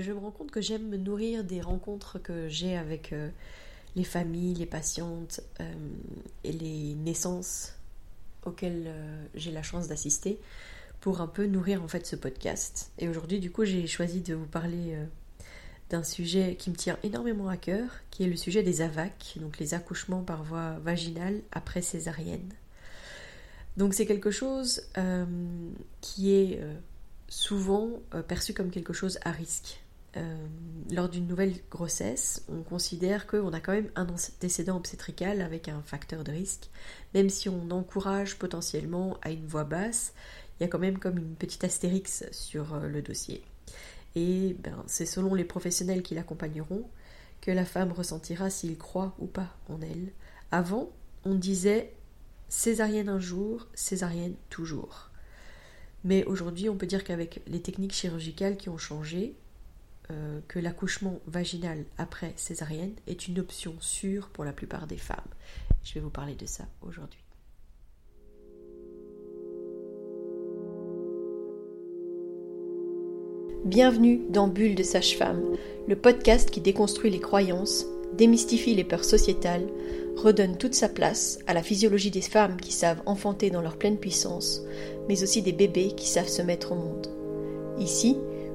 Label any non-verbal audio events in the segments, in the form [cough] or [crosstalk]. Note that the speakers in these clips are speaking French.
je me rends compte que j'aime me nourrir des rencontres que j'ai avec euh, les familles, les patientes euh, et les naissances auxquelles euh, j'ai la chance d'assister pour un peu nourrir en fait ce podcast. Et aujourd'hui, du coup, j'ai choisi de vous parler d'un sujet qui me tient énormément à cœur, qui est le sujet des AVAC, donc les accouchements par voie vaginale après césarienne. Donc c'est quelque chose qui est souvent perçu comme quelque chose à risque. Euh, lors d'une nouvelle grossesse, on considère qu'on a quand même un antécédent obstétrical avec un facteur de risque. Même si on encourage potentiellement à une voix basse, il y a quand même comme une petite astérix sur euh, le dossier. Et ben, c'est selon les professionnels qui l'accompagneront que la femme ressentira s'il croit ou pas en elle. Avant, on disait césarienne un jour, césarienne toujours. Mais aujourd'hui, on peut dire qu'avec les techniques chirurgicales qui ont changé, euh, que l'accouchement vaginal après césarienne est une option sûre pour la plupart des femmes. Je vais vous parler de ça aujourd'hui. Bienvenue dans Bulle de sage-femme, le podcast qui déconstruit les croyances, démystifie les peurs sociétales, redonne toute sa place à la physiologie des femmes qui savent enfanter dans leur pleine puissance, mais aussi des bébés qui savent se mettre au monde. Ici,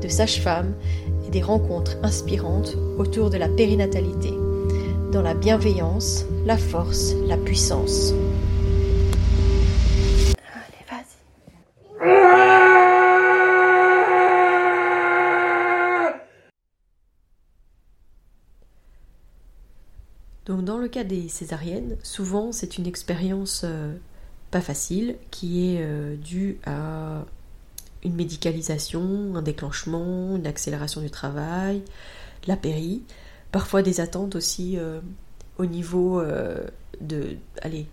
de sages-femmes et des rencontres inspirantes autour de la périnatalité, dans la bienveillance, la force, la puissance. Donc dans le cas des césariennes, souvent c'est une expérience euh, pas facile qui est euh, due à une médicalisation, un déclenchement, une accélération du travail, la péri, parfois des attentes aussi euh, au niveau euh, de, allez,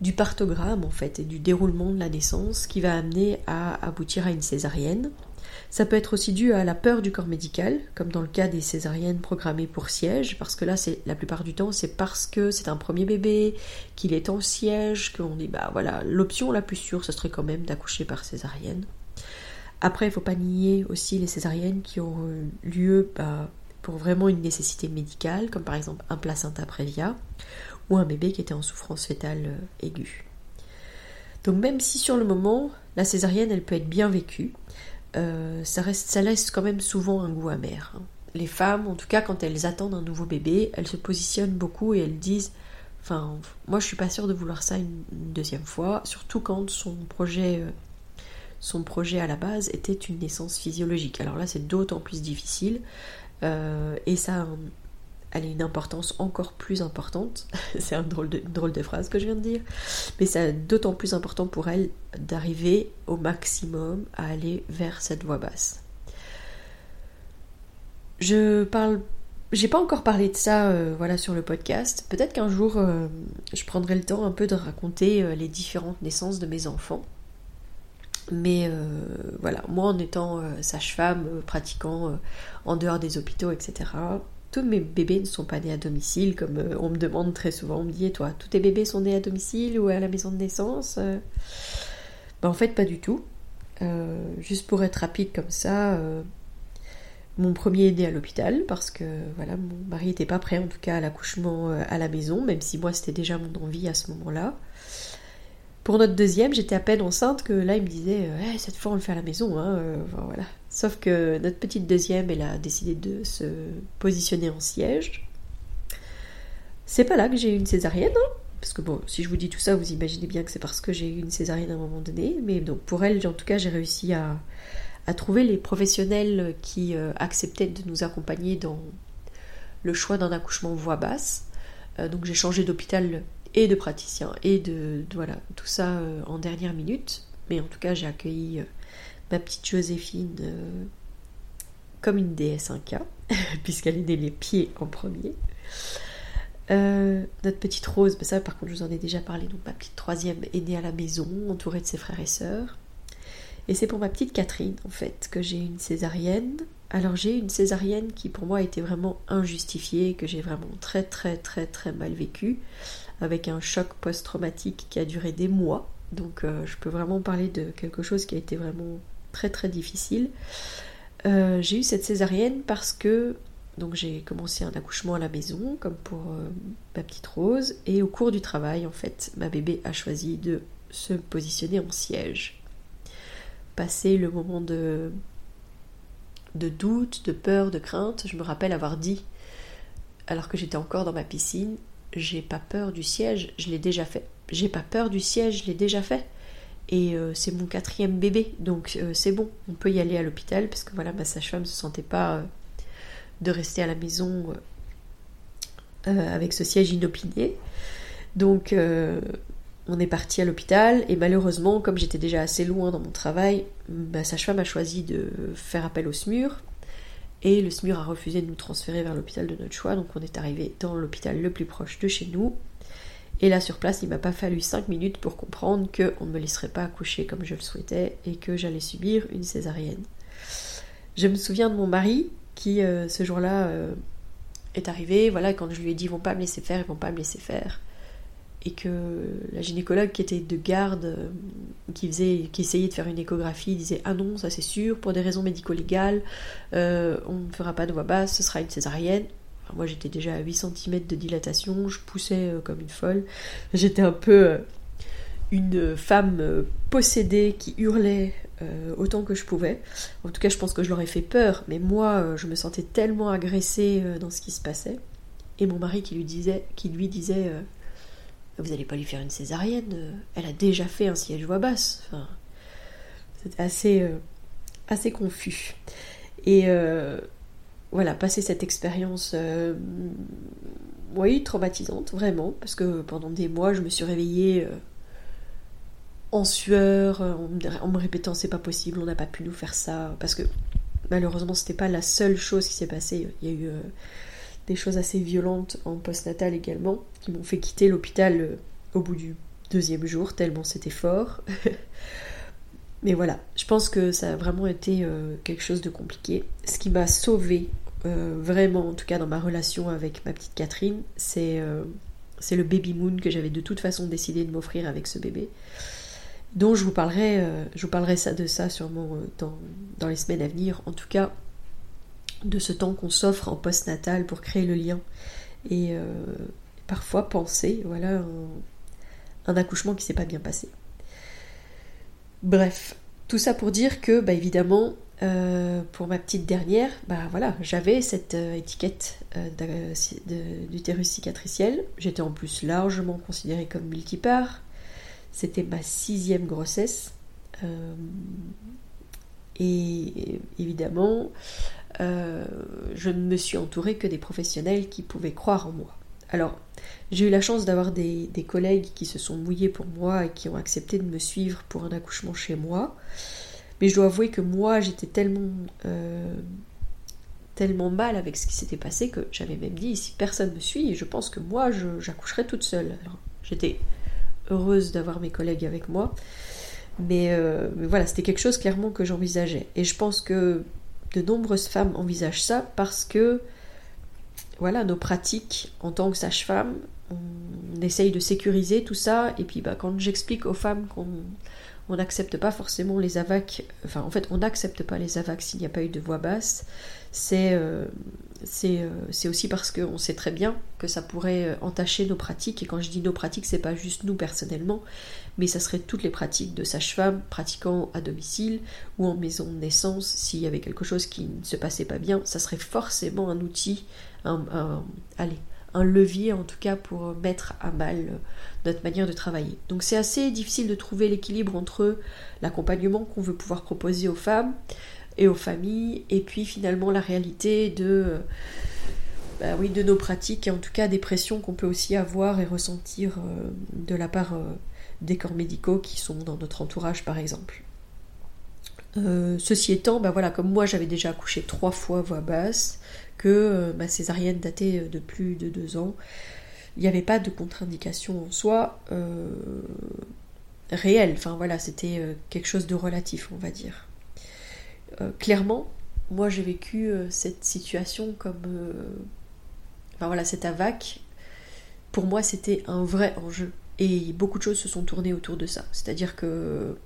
du partogramme en fait et du déroulement de la naissance qui va amener à aboutir à une césarienne. Ça peut être aussi dû à la peur du corps médical, comme dans le cas des césariennes programmées pour siège, parce que là, c'est la plupart du temps, c'est parce que c'est un premier bébé, qu'il est en siège, qu'on dit bah voilà, l'option la plus sûre, ce serait quand même d'accoucher par césarienne. Après, il ne faut pas nier aussi les césariennes qui ont lieu bah, pour vraiment une nécessité médicale, comme par exemple un placenta prévia ou un bébé qui était en souffrance fétale euh, aiguë. Donc même si sur le moment, la césarienne, elle peut être bien vécue, euh, ça, reste, ça laisse quand même souvent un goût amer. Hein. Les femmes, en tout cas quand elles attendent un nouveau bébé, elles se positionnent beaucoup et elles disent Enfin, moi je suis pas sûre de vouloir ça une, deuxième fois, surtout quand son projet, euh, son projet à la base était une naissance physiologique. Alors là c'est d'autant plus difficile euh, et ça elle a une importance encore plus importante. [laughs] c'est un drôle de, drôle de phrase que je viens de dire. Mais c'est d'autant plus important pour elle d'arriver au maximum à aller vers cette voix basse. Je parle. J'ai pas encore parlé de ça euh, voilà, sur le podcast. Peut-être qu'un jour, euh, je prendrai le temps un peu de raconter euh, les différentes naissances de mes enfants. Mais voilà, moi en étant sage-femme, pratiquant en dehors des hôpitaux, etc., tous mes bébés ne sont pas nés à domicile, comme euh, on me demande très souvent. On me dit, et toi, tous tes bébés sont nés à domicile ou à la maison de naissance ben, En fait, pas du tout. Euh, juste pour être rapide comme ça, mon premier est né à l'hôpital parce que voilà, mon mari n'était pas prêt en tout cas à l'accouchement à la maison, même si moi c'était déjà mon envie à ce moment-là. Pour notre deuxième, j'étais à peine enceinte que là il me disait eh, cette fois on le fait à la maison. Hein, voilà. Sauf que notre petite deuxième, elle a décidé de se positionner en siège. C'est pas là que j'ai eu une césarienne, hein, parce que si je vous dis tout ça, vous imaginez bien que c'est parce que j'ai eu une césarienne à un moment donné. Mais donc pour elle, en tout cas, j'ai réussi à, trouver les professionnels qui euh, acceptaient de nous accompagner dans le choix d'un accouchement voix basse. Euh, donc j'ai changé d'hôpital et de praticien et de, voilà tout ça euh, en dernière minute. Mais en tout cas, j'ai accueilli ma petite Joséphine, euh, comme une déesse inca, [laughs] puisqu'elle est née les pieds en premier. Euh, notre petite Rose, ben ça par contre je vous en ai déjà parlé, donc ma petite troisième est née à la maison, entourée de ses frères et sœurs. Et c'est pour ma petite Catherine en fait que j'ai une césarienne. Alors j'ai une césarienne qui pour moi a été vraiment injustifiée, que j'ai vraiment très très très très mal vécue, avec un choc post-traumatique qui a duré des mois. Donc euh, je peux vraiment parler de quelque chose qui a été vraiment très très difficile. Euh, j'ai eu cette césarienne parce que donc j'ai commencé un accouchement à la maison, comme pour euh, ma petite Rose, et au cours du travail, en fait, ma bébé a choisi de se positionner en siège. Passé le moment de, de doute, de peur, de crainte, je me rappelle avoir dit, alors que j'étais encore dans ma piscine, j'ai pas peur du siège, je l'ai déjà fait. J'ai pas peur du siège, je l'ai déjà fait. Et euh, c'est mon quatrième bébé, donc euh, c'est bon, on peut y aller à l'hôpital, parce que voilà, ma sage-femme ne se sentait pas de rester à la maison euh, avec ce siège inopiné. Donc euh, on est parti à l'hôpital et malheureusement, comme j'étais déjà assez loin dans mon travail, ma sage-femme a choisi de faire appel au SMUR et le SMUR a refusé de nous transférer vers l'hôpital de notre choix. Donc on est arrivé dans l'hôpital le plus proche de chez nous. Et là sur place, il m'a pas fallu 5 minutes pour comprendre qu'on ne me laisserait pas accoucher comme je le souhaitais et que j'allais subir une césarienne. Je me souviens de mon mari qui euh, ce jour-là euh, est arrivé, voilà, quand je lui ai dit ils vont pas me laisser faire, ils vont pas me laisser faire. Et que la gynécologue qui était de garde, euh, qui, qui essayait de faire une échographie, disait Ah non, ça c'est sûr, pour des raisons médico-légales, on ne fera pas de voix basse, ce sera une césarienne. Moi j'étais déjà à 8 cm de dilatation, je poussais comme une folle. J'étais un peu une femme possédée qui hurlait euh, autant que je pouvais. En tout cas, je pense que je leur ai fait peur, mais moi, euh, je me sentais tellement agressée euh, dans ce qui se passait. Et mon mari qui lui disait, qui lui disait Vous n'allez pas lui faire une césarienne, elle a déjà fait un siège voix basse. Enfin, C'était assez, assez confus. Et voilà, passer cette expérience, oui, traumatisante, vraiment, parce que pendant des mois, je me suis réveillée en sueur, euh, en me répétant c'est pas possible, on n'a pas pu nous faire ça, parce que malheureusement c'était pas la seule chose qui s'est passée, il y a eu euh, des choses assez violentes en postnatal également, qui m'ont fait quitter l'hôpital euh, au bout du deuxième jour, tellement c'était fort. [laughs] Mais voilà, je pense que ça a vraiment été quelque chose de compliqué. Ce qui m'a sauvée, vraiment en tout cas dans ma relation avec ma petite Catherine, c'est c'est le baby moon que j'avais de toute façon décidé de m'offrir avec ce bébé dont je vous parlerai, euh, je vous parlerai ça, de ça sûrement euh, dans, les semaines à venir, en tout cas de ce temps qu'on s'offre en post-natal pour créer le lien et euh, parfois penser, voilà, un, accouchement qui s'est pas bien passé. Bref, tout ça pour dire que, bah, évidemment, pour ma petite dernière, bah voilà, j'avais cette étiquette d'utérus cicatriciel. J'étais en plus largement considérée comme multipart. C'était ma sixième grossesse. Euh, et évidemment, euh, je ne me suis entourée que des professionnels qui pouvaient croire en moi. Alors, j'ai eu la chance d'avoir des, collègues qui se sont mouillés pour moi et qui ont accepté de me suivre pour un accouchement chez moi. Mais je dois avouer que moi, j'étais tellement, euh, tellement mal avec ce qui s'était passé que j'avais même dit si personne me suit, je pense que moi, j'accoucherai toute seule. J'étais heureuse d'avoir mes collègues avec moi. Euh, mais, voilà, c'était quelque chose clairement que j'envisageais. Et je pense que de nombreuses femmes envisagent ça parce que, voilà, nos pratiques en tant que sage-femme, on, essaye de sécuriser tout ça. Et puis, bah, quand j'explique aux femmes qu'on on n'accepte pas forcément les AVAC, enfin en fait on n'accepte pas les AVAC s'il n'y a pas eu de voix basse, c'est euh, euh, c'est aussi parce qu'on sait très bien que ça pourrait euh, entacher nos pratiques, et quand je dis nos pratiques, c'est pas juste nous personnellement, mais ça serait toutes les pratiques de sage-femme pratiquant à domicile ou en maison de naissance, s'il y avait quelque chose qui ne se passait pas bien, ça serait forcément un outil, un, levier en tout cas pour mettre à mal notre manière de travailler. Donc c'est assez difficile de trouver l'équilibre entre l'accompagnement qu'on veut pouvoir proposer aux femmes et aux familles, et puis finalement la réalité de, bah oui, de nos pratiques, et en tout cas des pressions qu'on peut aussi avoir et ressentir euh, de la part euh, des corps médicaux qui sont dans notre entourage par exemple. Ceci étant, bah voilà, comme moi j'avais déjà accouché trois fois voix basse, que ma césarienne datait de plus de deux ans, il n'y avait pas de contre-indication en soi réelle. Voilà, c'était quelque chose de relatif, on va dire. clairement, moi j'ai vécu cette situation comme enfin voilà, cette AVAC, pour moi c'était un vrai enjeu. Et beaucoup de choses se sont tournées autour de ça. C'est-à-dire que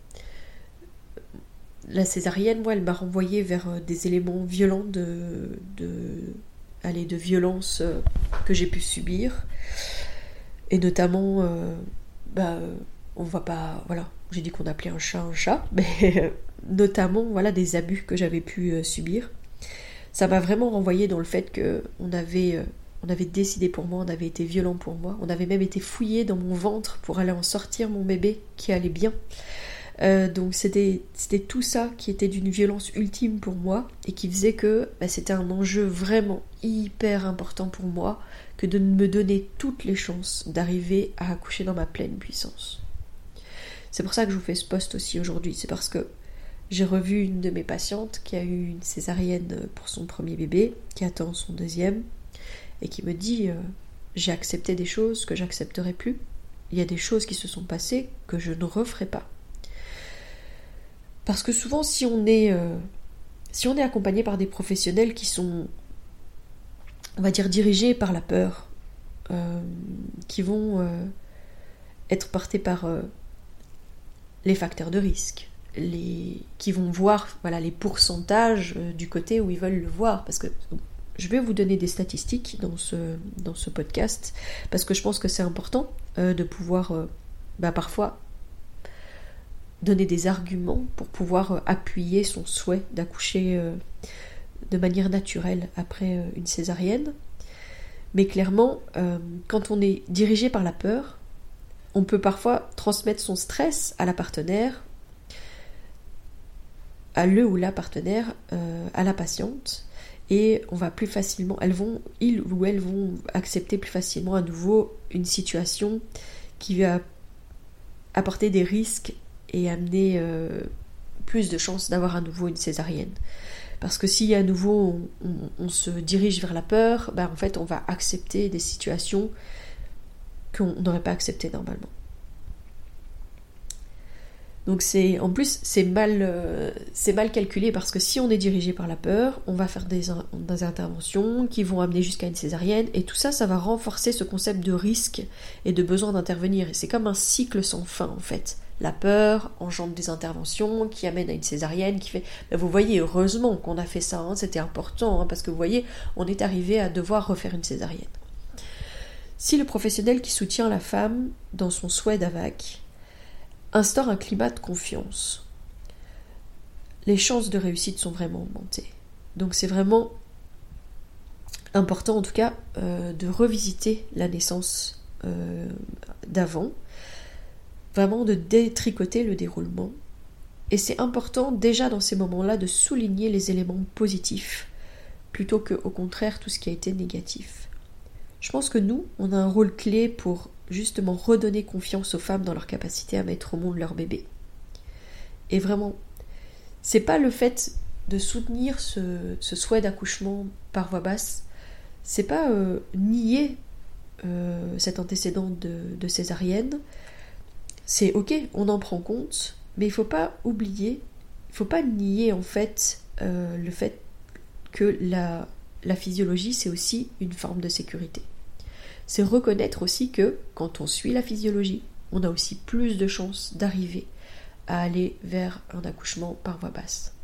la césarienne, moi, elle m'a renvoyé vers euh, des éléments violents de, allez, de violence euh, que j'ai pu subir. Et notamment, euh, bah, on va pas, voilà, j'ai dit qu'on appelait un chat un chat, [laughs] mais notamment, voilà, des abus que j'avais pu subir. Ça m'a vraiment renvoyé dans le fait que on avait on avait décidé pour moi, on avait été violent pour moi, on avait même été fouillé dans mon ventre pour aller en sortir mon bébé qui allait bien. Euh, donc c'était tout ça qui était d'une violence ultime pour moi et qui faisait que bah, c'était un enjeu vraiment hyper important pour moi que de me donner toutes les chances d'arriver à accoucher dans ma pleine puissance. C'est pour ça que je vous fais ce poste aussi aujourd'hui, c'est parce que j'ai revu une de mes patientes qui a eu une césarienne pour son premier bébé, qui attend son deuxième, et qui me dit euh, j'ai accepté des choses que j'accepterai plus. Il y a des choses qui se sont passées que je ne referai pas. Parce que souvent, si on est, euh, si on est accompagné par des professionnels qui sont, on va dire, dirigés par la peur, euh, qui vont être portés par les facteurs de risque, les, qui vont voir voilà, les pourcentages du côté où ils veulent le voir, parce que je vais vous donner des statistiques dans ce, dans ce podcast parce que je pense que c'est important euh, de pouvoir euh, bah, parfois donner des arguments pour pouvoir euh, appuyer son souhait d'accoucher de manière naturelle après une césarienne. Mais clairement, quand on est dirigé par la peur, on peut parfois transmettre son stress à la partenaire, à le ou la partenaire, à la patiente, et on va plus facilement, elles vont, ils ou elles vont accepter plus facilement à nouveau une situation qui va apporter des risques et amener euh, plus de chances d'avoir à nouveau une césarienne. Parce que si à nouveau on, se dirige vers la peur, ben en fait on va accepter des situations qu'on n'aurait pas acceptées normalement. Donc c'est en plus c'est mal euh, c'est mal calculé parce que si on est dirigé par la peur, on va faire des, interventions qui vont amener jusqu'à une césarienne et tout ça ça va renforcer ce concept de risque et de besoin d'intervenir et c'est comme un cycle sans fin en fait. La peur engendre des interventions qui amènent à une césarienne qui fait ben, vous voyez heureusement qu'on a fait ça hein, c'était important hein, parce que vous voyez on est arrivé à devoir refaire une césarienne. Si le professionnel qui soutient la femme dans son souhait d'AVAC instaure un climat de confiance. Les chances de réussite sont vraiment augmentées. Donc c'est vraiment important en tout cas euh, de revisiter la naissance euh, d'avant, vraiment de détricoter le déroulement. Et c'est important déjà dans ces moments-là de souligner les éléments positifs plutôt que au contraire tout ce qui a été négatif. Je pense que nous, on a un rôle clé pour justement redonner confiance aux femmes dans leur capacité à mettre au monde leur bébé. Et vraiment, c'est pas le fait de soutenir ce, souhait d'accouchement par voix basse, c'est pas euh, nier euh, cet antécédent de, césarienne. C'est ok, on en prend compte, mais il faut pas oublier, il faut pas nier en fait euh, le fait que la physiologie c'est aussi une forme de sécurité c'est reconnaître aussi que quand on suit la physiologie, on a aussi plus de chances d'arriver à aller vers un accouchement par voie basse.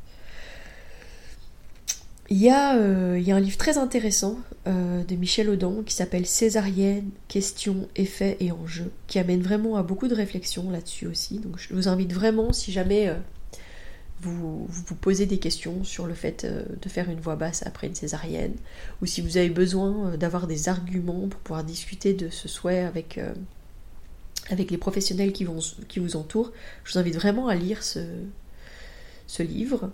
Il y, a, euh, il y a un livre très intéressant euh, de Michel Audin qui s'appelle Césarienne, questions, effets et enjeux, qui amène vraiment à beaucoup de réflexions là-dessus aussi. Donc je vous invite vraiment, si jamais euh, vous, vous posez des questions sur le fait de faire une voix basse après une césarienne, ou si vous avez besoin d'avoir des arguments pour pouvoir discuter de ce souhait avec, avec les professionnels qui, vont, vous entourent, je vous invite vraiment à lire ce livre.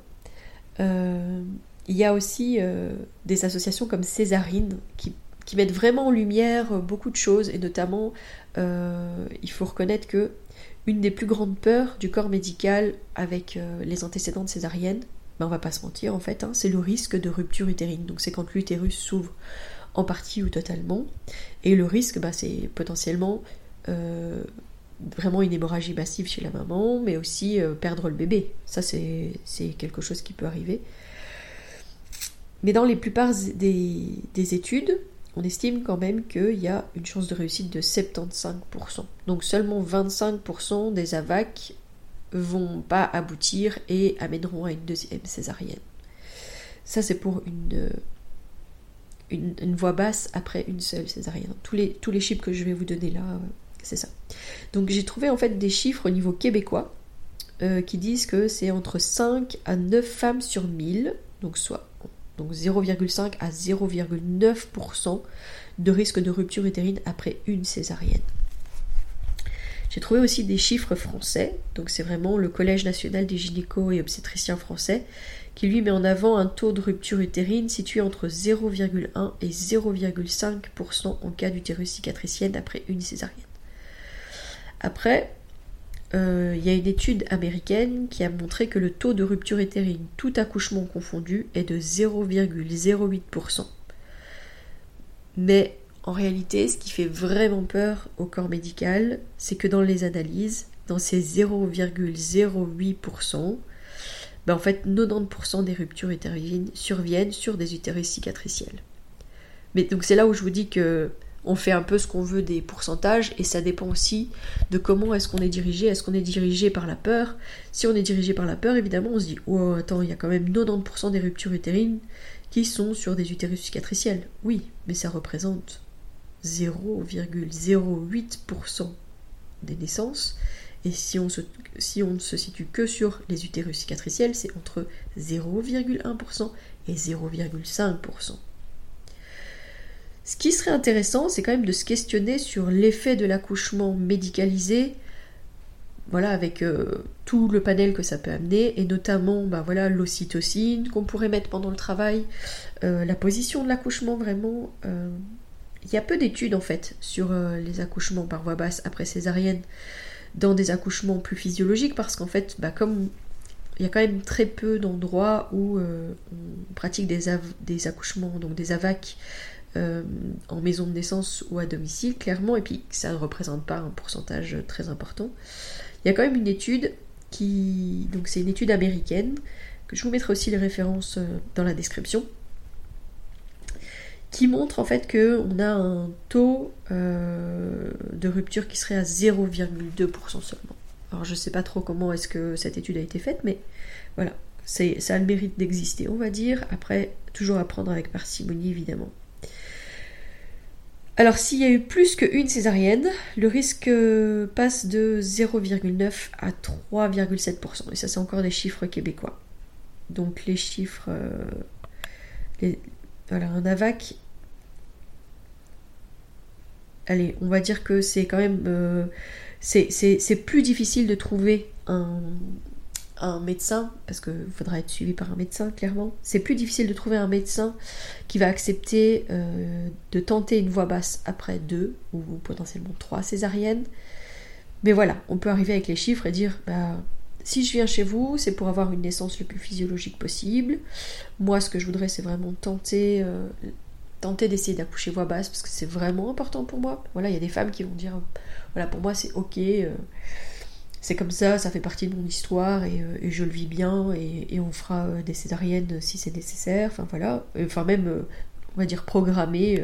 Il y a aussi des associations comme Césarine qui, mettent vraiment en lumière beaucoup de choses, et notamment, il faut reconnaître que une des plus grandes peurs du corps médical avec euh, les antécédents de césarienne, ben on va pas se mentir en fait, hein, c'est le risque de rupture utérine. Donc c'est quand l'utérus s'ouvre en partie ou totalement. Et le risque, ben, c'est potentiellement euh, vraiment une hémorragie massive chez la maman, mais aussi euh, perdre le bébé. Ça c'est quelque chose qui peut arriver. Mais dans les plupart des, des études, on estime quand même qu'il y a une chance de réussite de 75%. Donc seulement 25% des AVAC vont pas aboutir et amèneront à une deuxième césarienne. Ça c'est pour une, une, voix basse après une seule césarienne. Tous les, tous les chiffres que je vais vous donner là, euh, c'est ça. Donc j'ai trouvé en fait des chiffres au niveau québécois euh, qui disent que c'est entre 5 à 9 femmes sur 1000, donc soit donc 0,5 à 0,9% de risque de rupture utérine après une césarienne. J'ai trouvé aussi des chiffres français, donc c'est vraiment le Collège national des gynécos et obstétriciens français qui lui met en avant un taux de rupture utérine situé entre 0,1 et 0,5% en cas d'utérus cicatricienne après une césarienne. Après, euh, il y a une étude américaine qui a montré que le taux de rupture utérine, tout accouchement confondu, est de 0,08%. Mais en réalité, ce qui fait vraiment peur au corps médical, c'est que dans les analyses, dans ces 0,08%, ben en fait 90% des ruptures utérines surviennent sur des utérus cicatriciels. Mais donc c'est là où je vous dis que on fait un peu ce qu'on veut des pourcentages et ça dépend aussi de comment est-ce qu'on est dirigé. Est-ce qu'on est dirigé par la peur? Si on est dirigé par la peur, évidemment, on se dit Oh, attends, il y a quand même 90% des ruptures utérines qui sont sur des utérus cicatriciels. Oui, mais ça représente 0,08% des naissances. Et si on, si on ne se situe que sur les utérus cicatriciels, c'est entre 0,1% et 0,5%. Ce qui serait intéressant, c'est quand même de se questionner sur l'effet de l'accouchement médicalisé, voilà, avec euh, tout le panel que ça peut amener, et notamment bah, voilà, l'ocytocine qu'on pourrait mettre pendant le travail, euh, la position de l'accouchement vraiment. Euh, il y a peu d'études en fait sur les accouchements par voie basse après césarienne dans des accouchements plus physiologiques parce qu'en fait, bah, comme il y a quand même très peu d'endroits où on pratique des, accouchements, donc des AVAC euh, en maison de naissance ou à domicile, clairement, et puis ça ne représente pas un pourcentage très important. Il y a quand même une étude qui. Donc c'est une étude américaine, que je vous mettrai aussi les références euh, dans la description, qui montre en fait qu'on a un taux euh, de rupture qui serait à 0,2% seulement. Alors je ne sais pas trop comment est-ce que cette étude a été faite, mais voilà, ça a le mérite d'exister, on va dire. Après, toujours à prendre avec parcimonie, évidemment. Alors s'il y a eu plus qu'une césarienne, le risque euh, passe de 0,9 à 3,7%. Et ça c'est encore des chiffres québécois. Donc les chiffres... Euh, voilà, un AVAC... Allez, on va dire que c'est quand même... Euh, c'est plus difficile de trouver un, un médecin, parce qu'il faudra être suivi par un médecin, clairement. C'est plus difficile de trouver un médecin qui va accepter euh, de tenter une voix basse après deux ou potentiellement trois césariennes. Mais voilà, on peut arriver avec les chiffres et dire bah, si je viens chez vous, c'est pour avoir une naissance le plus physiologique possible. Moi, ce que je voudrais, c'est vraiment tenter, euh, tenter d'essayer d'accoucher voix basse parce que c'est vraiment important pour moi. Voilà, il y a des femmes qui vont dire voilà, pour moi, c'est ok. Euh, c'est comme ça, ça fait partie de mon histoire et, euh, je le vis bien et, on fera euh, des césariennes si c'est nécessaire, enfin voilà, enfin même, euh, on va dire, programmer.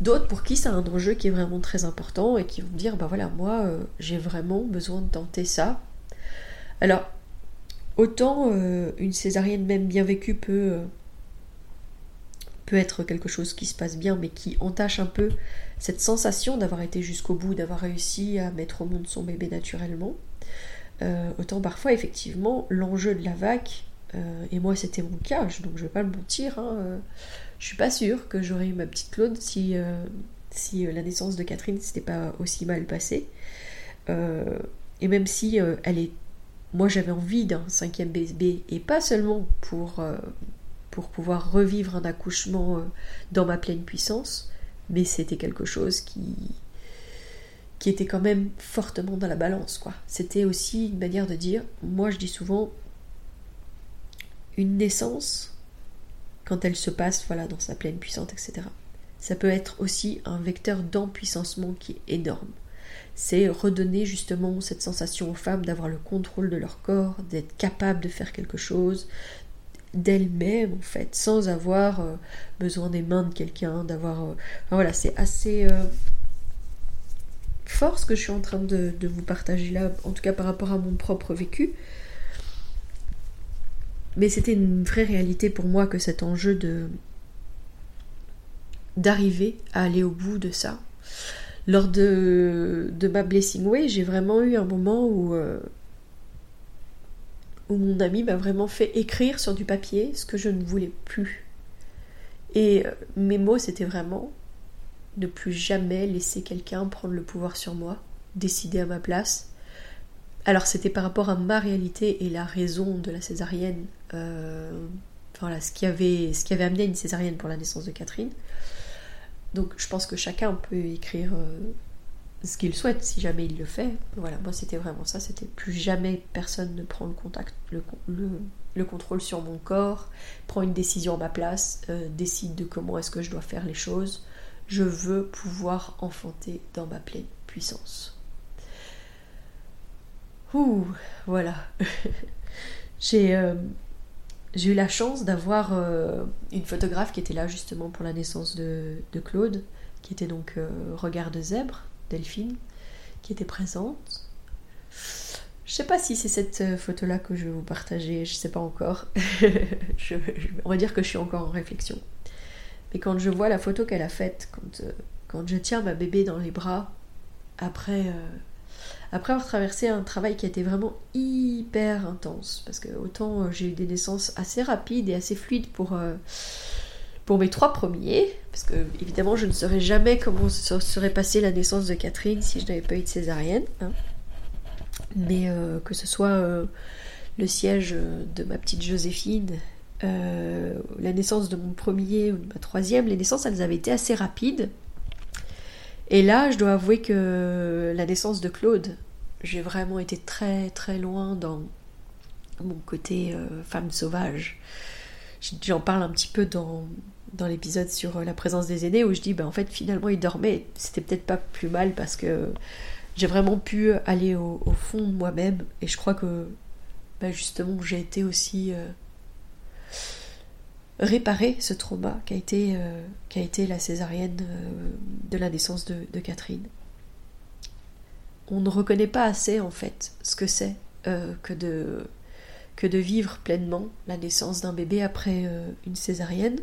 D'autres pour qui c'est un enjeu qui est vraiment très important et qui vont dire, bah voilà, moi j'ai vraiment besoin de tenter ça. Alors, autant une césarienne même bien vécue peut peut être quelque chose qui se passe bien, mais qui entache un peu cette sensation d'avoir été jusqu'au bout, d'avoir réussi à mettre au monde son bébé naturellement. Euh, autant parfois, effectivement, l'enjeu de la vac, euh, et moi c'était mon cas, donc je vais pas le mentir, hein, euh, je suis pas sûre que j'aurais eu ma petite Claude si, la naissance de Catherine s'était pas aussi mal passée. et même si elle est. Moi j'avais envie d'un cinquième bébé, et pas seulement pour pour pouvoir revivre un accouchement euh, dans ma pleine puissance, mais c'était quelque chose qui, qui était quand même fortement dans la balance, quoi. C'était aussi une manière de dire, moi je dis souvent, une naissance, quand elle se passe, voilà, dans sa pleine puissance, etc. Ça peut être aussi un vecteur d'empuissancement qui est énorme. C'est redonner justement cette sensation aux femmes d'avoir le contrôle de leur corps, d'être capable de faire quelque chose, d'elle-même en fait, sans avoir euh, besoin des mains de quelqu'un, d'avoir... Euh, voilà, c'est assez euh, fort ce que je suis en train de, vous partager là, en tout cas par rapport à mon propre vécu. Mais c'était une vraie réalité pour moi que cet enjeu de d'arriver à aller au bout de ça. Lors de, de ma Blessing Way, j'ai vraiment eu un moment où où mon ami m'a vraiment fait écrire sur du papier ce que je ne voulais plus. Et euh, mes mots, c'était vraiment ne plus jamais laisser quelqu'un prendre le pouvoir sur moi, décider à ma place. Alors c'était par rapport à ma réalité et la raison de la césarienne, euh, voilà, ce qui, avait, ce qui avait amené une césarienne pour la naissance de Catherine. Donc je pense que chacun peut écrire euh, ce qu'il souhaite si jamais il le fait. Voilà, moi c'était vraiment ça, c'était plus jamais personne ne prend le contact, le, contrôle sur mon corps, prend une décision à ma place, euh, décide de comment est-ce que je dois faire les choses. Je veux pouvoir enfanter dans ma pleine puissance. Ouh, voilà. [laughs] Euh, j'ai eu la chance d'avoir euh, une photographe qui était là justement pour la naissance de, de Claude, qui était donc regard de zèbre, Delphine, qui était présente. Je sais pas si c'est cette euh, photo-là que je vais vous partager, je sais pas encore. [laughs] on va dire que je suis encore en réflexion. Mais quand je vois la photo qu'elle a faite, quand, euh, quand je tiens ma bébé dans les bras, après, euh, après avoir traversé un travail qui a été vraiment hyper intense, parce que autant j'ai eu des naissances assez rapides et assez fluides pour pour mes trois premiers, parce que évidemment je ne saurais jamais comment se serait passée la naissance de Catherine si je n'avais pas eu de césarienne. Hein. Mais euh, que ce soit euh, le siège de ma petite Joséphine, euh, la naissance de mon premier ou de ma troisième, les naissances elles avaient été assez rapides. Et là, je dois avouer que la naissance de Claude, j'ai vraiment été très très loin dans mon côté femme sauvage. J'en parle un petit peu dans, dans l'épisode sur la présence des aînés où je dis ben en fait finalement il dormait c'était peut-être pas plus mal parce que j'ai vraiment pu aller au, fond de moi-même et je crois que ben justement j'ai été aussi euh, réparer ce trauma qui a été, euh, la césarienne euh, de la naissance de, Catherine. On ne reconnaît pas assez en fait ce que c'est que de que de vivre pleinement la naissance d'un bébé après euh, une césarienne.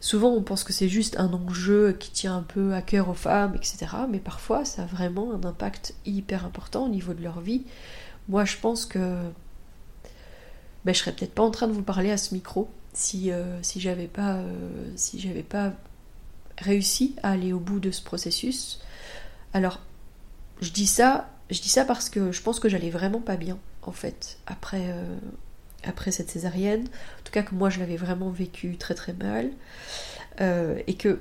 Souvent on pense que c'est juste un enjeu qui tient un peu à cœur aux femmes, etc. Mais parfois ça a vraiment un impact hyper important au niveau de leur vie. Moi je pense que ben, je serais peut-être pas en train de vous parler à ce micro si, euh, si j'avais pas, euh, réussi à aller au bout de ce processus. Alors je dis ça, je dis ça parce que je pense que j'allais vraiment pas bien en fait après après cette césarienne. En tout cas que moi je l'avais vraiment vécu très très mal. Euh, et que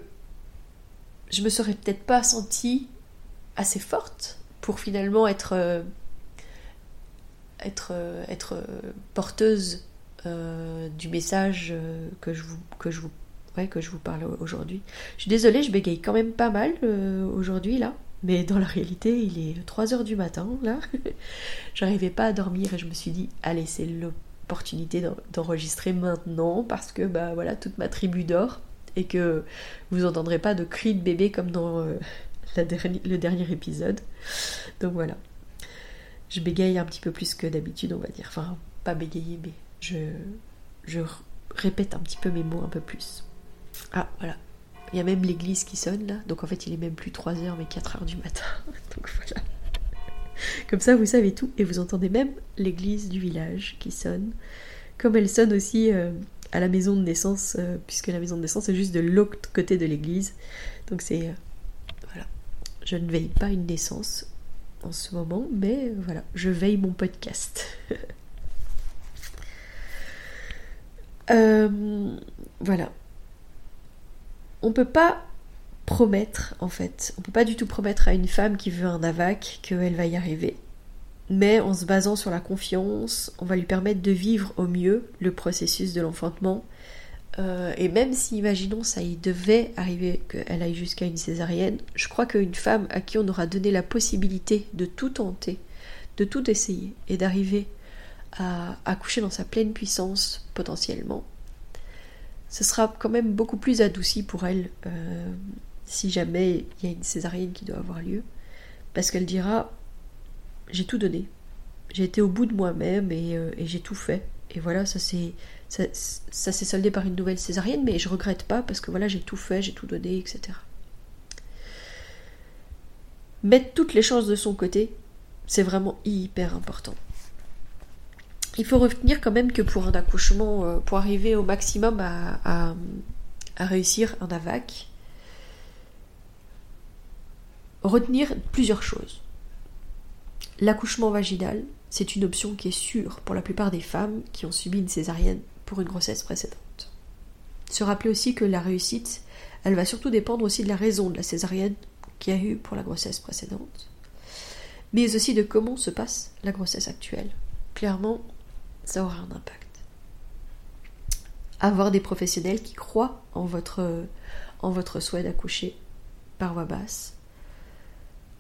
je me serais peut-être pas sentie assez forte pour finalement être, euh, être, euh, être porteuse du message que je vous, que je vous, ouais, que je vous parle aujourd'hui. Je suis désolée, je bégaye quand même pas mal aujourd'hui là. Mais dans la réalité, il est 3h du matin, là. [laughs] J'arrivais pas à dormir et je me suis dit, allez, c'est le opportunité d'enregistrer maintenant parce que bah voilà toute ma tribu dort et que vous entendrez pas de cris de bébé comme dans euh, le dernier épisode. Donc voilà. Je bégaye un petit peu plus que d'habitude, on va dire. Enfin, pas bégayer, mais je, je répète un petit peu mes mots un peu plus. Ah, voilà. Il y a même l'église qui sonne là. Donc en fait, il est même plus 3h, mais 4h du matin. [laughs] Donc voilà. [laughs] Comme ça, vous savez tout et vous entendez même l'église du village qui sonne. Comme elle sonne aussi euh, à la maison de naissance, euh, puisque la maison de naissance est juste de l'autre côté de l'église. Donc c'est... Euh, voilà. Je ne veille pas une naissance en ce moment, mais voilà, je veille mon podcast. [laughs] voilà. On peut pas promettre en fait. On peut pas du tout promettre à une femme qui veut un AVAC qu'elle va y arriver. Mais en se basant sur la confiance, on va lui permettre de vivre au mieux le processus de l'enfantement. Euh, et même si, imaginons, ça y devait arriver qu'elle aille jusqu'à une césarienne, je crois qu'une femme à qui on aura donné la possibilité de tout tenter, de tout essayer et d'arriver à accoucher dans sa pleine puissance potentiellement, ce sera quand même beaucoup plus adouci pour elle euh, si jamais il y a une césarienne qui doit avoir lieu, parce qu'elle dira j'ai tout donné, j'ai été au bout de moi-même et, euh, j'ai tout fait. Et voilà, ça s'est soldé par une nouvelle césarienne, mais je regrette pas parce que voilà, j'ai tout fait, j'ai tout donné, etc. Mettre toutes les chances de son côté, c'est vraiment hyper important. Il faut retenir quand même que pour un accouchement, euh, pour arriver au maximum à réussir un AVAC, retenir plusieurs choses. L'accouchement vaginal, c'est une option qui est sûre pour la plupart des femmes qui ont subi une césarienne pour une grossesse précédente. Se rappeler aussi que la réussite, elle va surtout dépendre aussi de la raison de la césarienne qu'il y a eu pour la grossesse précédente, mais aussi de comment se passe la grossesse actuelle. Clairement, ça aura un impact. Avoir des professionnels qui croient en votre, en votre souhait d'accoucher par voie basse,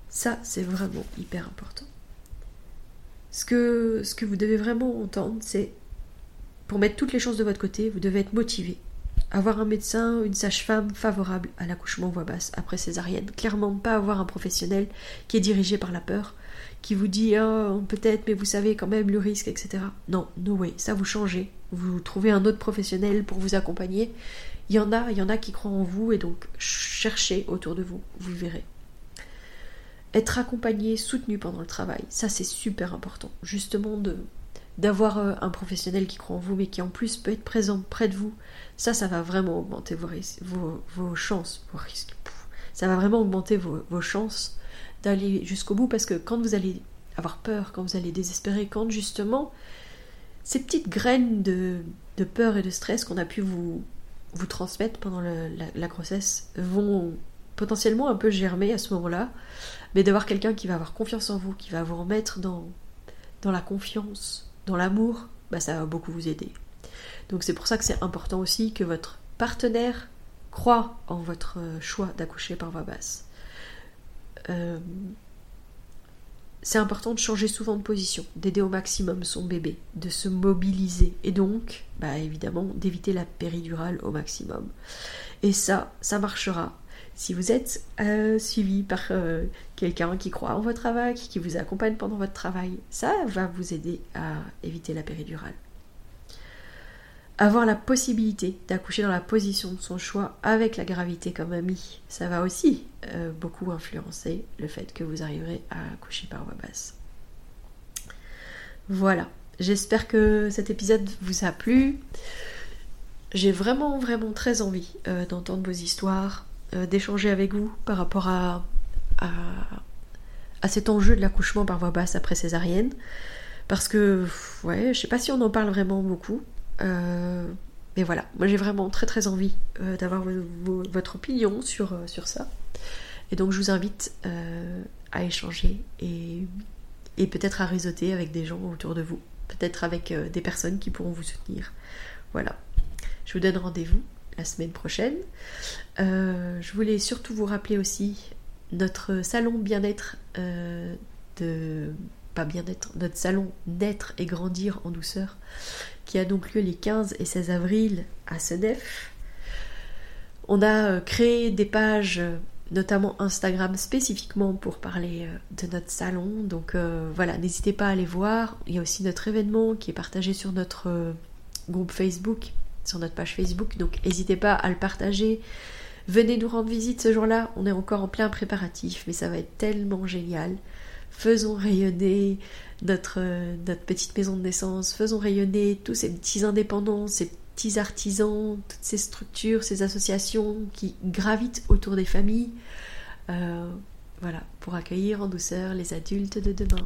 ça c'est vraiment hyper important. Ce que, vous devez vraiment entendre, c'est pour mettre toutes les chances de votre côté, vous devez être motivé. Avoir un médecin, une sage-femme favorable à l'accouchement voix basse après césarienne. Clairement pas avoir un professionnel qui est dirigé par la peur, qui vous dit oh, peut-être, mais vous savez quand même le risque, etc. Non, no way, ça vous changez. Vous trouvez un autre professionnel pour vous accompagner. Il y en a, il y en a qui croient en vous et donc cherchez autour de vous, vous verrez. Être accompagné, soutenu pendant le travail, ça c'est super important. Justement de d'avoir euh, un professionnel qui croit en vous mais qui en plus peut être présent près de vous, ça ça va vraiment augmenter vos, vos, vos chances, vos risques. Ça va vraiment augmenter vos, chances d'aller jusqu'au bout parce que quand vous allez avoir peur, quand vous allez désespérer, quand justement ces petites graines de, peur et de stress qu'on a pu vous, vous transmettre pendant la, grossesse vont potentiellement un peu germer à ce moment-là, mais d'avoir quelqu'un qui va avoir confiance en vous, qui va vous remettre dans, dans la confiance, dans l'amour, bah ça va beaucoup vous aider. Donc c'est pour ça que c'est important aussi que votre partenaire croit en votre choix d'accoucher par voie basse. Euh, c'est important de changer souvent de position, d'aider au maximum son bébé, de se mobiliser et donc, bah évidemment, d'éviter la péridurale au maximum. Et ça, ça marchera si vous êtes euh, suivi par euh, quelqu'un qui croit en votre travail, qui vous accompagne pendant votre travail. Ça va vous aider à éviter la péridurale avoir la possibilité d'accoucher dans la position de son choix avec la gravité comme ami, ça va aussi euh, beaucoup influencer le fait que vous arriverez à accoucher par voie basse. Voilà, j'espère que cet épisode vous a plu. J'ai vraiment vraiment très envie d'entendre vos histoires, d'échanger avec vous par rapport à, cet enjeu de l'accouchement par voie basse après césarienne. Parce que, ouais, je sais pas si on en parle vraiment beaucoup, euh, mais voilà, moi j'ai vraiment très très envie euh, d'avoir votre opinion sur, euh, sur ça. Et donc je vous invite à échanger et, et peut-être à réseauter avec des gens autour de vous, peut-être avec des personnes qui pourront vous soutenir. Voilà, je vous donne rendez-vous la semaine prochaine. je voulais surtout vous rappeler aussi notre salon bien-être de pas bien-être, notre salon Naître et grandir en douceur, qui a donc lieu les 15 et 16 avril à Senef. On a euh, créé des pages, notamment Instagram spécifiquement pour parler euh, de notre salon. Donc euh, voilà, n'hésitez pas à aller voir. Il y a aussi notre événement qui est partagé sur notre groupe Facebook, sur notre page Facebook. Donc n'hésitez pas à le partager. Venez nous rendre visite ce jour-là. On est encore en plein préparatif, mais ça va être tellement génial faisons rayonner notre, notre petite maison de naissance, faisons rayonner tous ces petits indépendants, ces petits artisans, toutes ces structures, ces associations qui gravitent autour des familles. Euh, voilà, pour accueillir en douceur les adultes de demain.